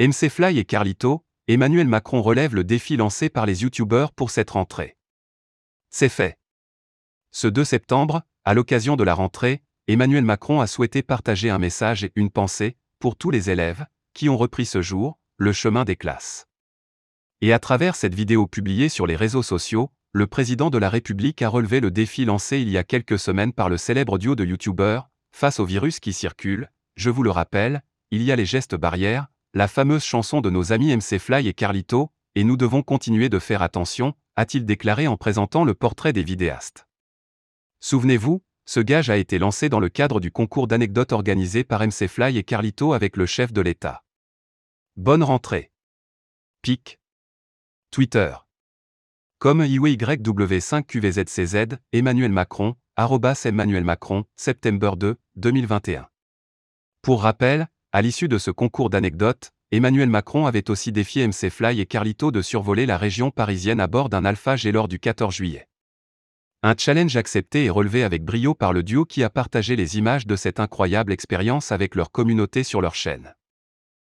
MC Fly et Carlito, Emmanuel Macron relève le défi lancé par les youtubeurs pour cette rentrée. C'est fait. Ce 2 septembre, à l'occasion de la rentrée, Emmanuel Macron a souhaité partager un message et une pensée pour tous les élèves qui ont repris ce jour le chemin des classes. Et à travers cette vidéo publiée sur les réseaux sociaux, le président de la République a relevé le défi lancé il y a quelques semaines par le célèbre duo de youtubeurs, face au virus qui circule, je vous le rappelle, il y a les gestes barrières, la fameuse chanson de nos amis MC Fly et Carlito, et nous devons continuer de faire attention, a-t-il déclaré en présentant le portrait des vidéastes. Souvenez-vous, ce gage a été lancé dans le cadre du concours d'anecdotes organisé par MC Fly et Carlito avec le chef de l'État. Bonne rentrée. Pic. Twitter. Comme IWYW5QVZCZ, Emmanuel Macron, arrobas Emmanuel Macron, septembre 2, 2021. Pour rappel, à l'issue de ce concours d'anecdotes, Emmanuel Macron avait aussi défié MC Fly et Carlito de survoler la région parisienne à bord d'un Alpha G lors du 14 juillet. Un challenge accepté et relevé avec brio par le duo qui a partagé les images de cette incroyable expérience avec leur communauté sur leur chaîne.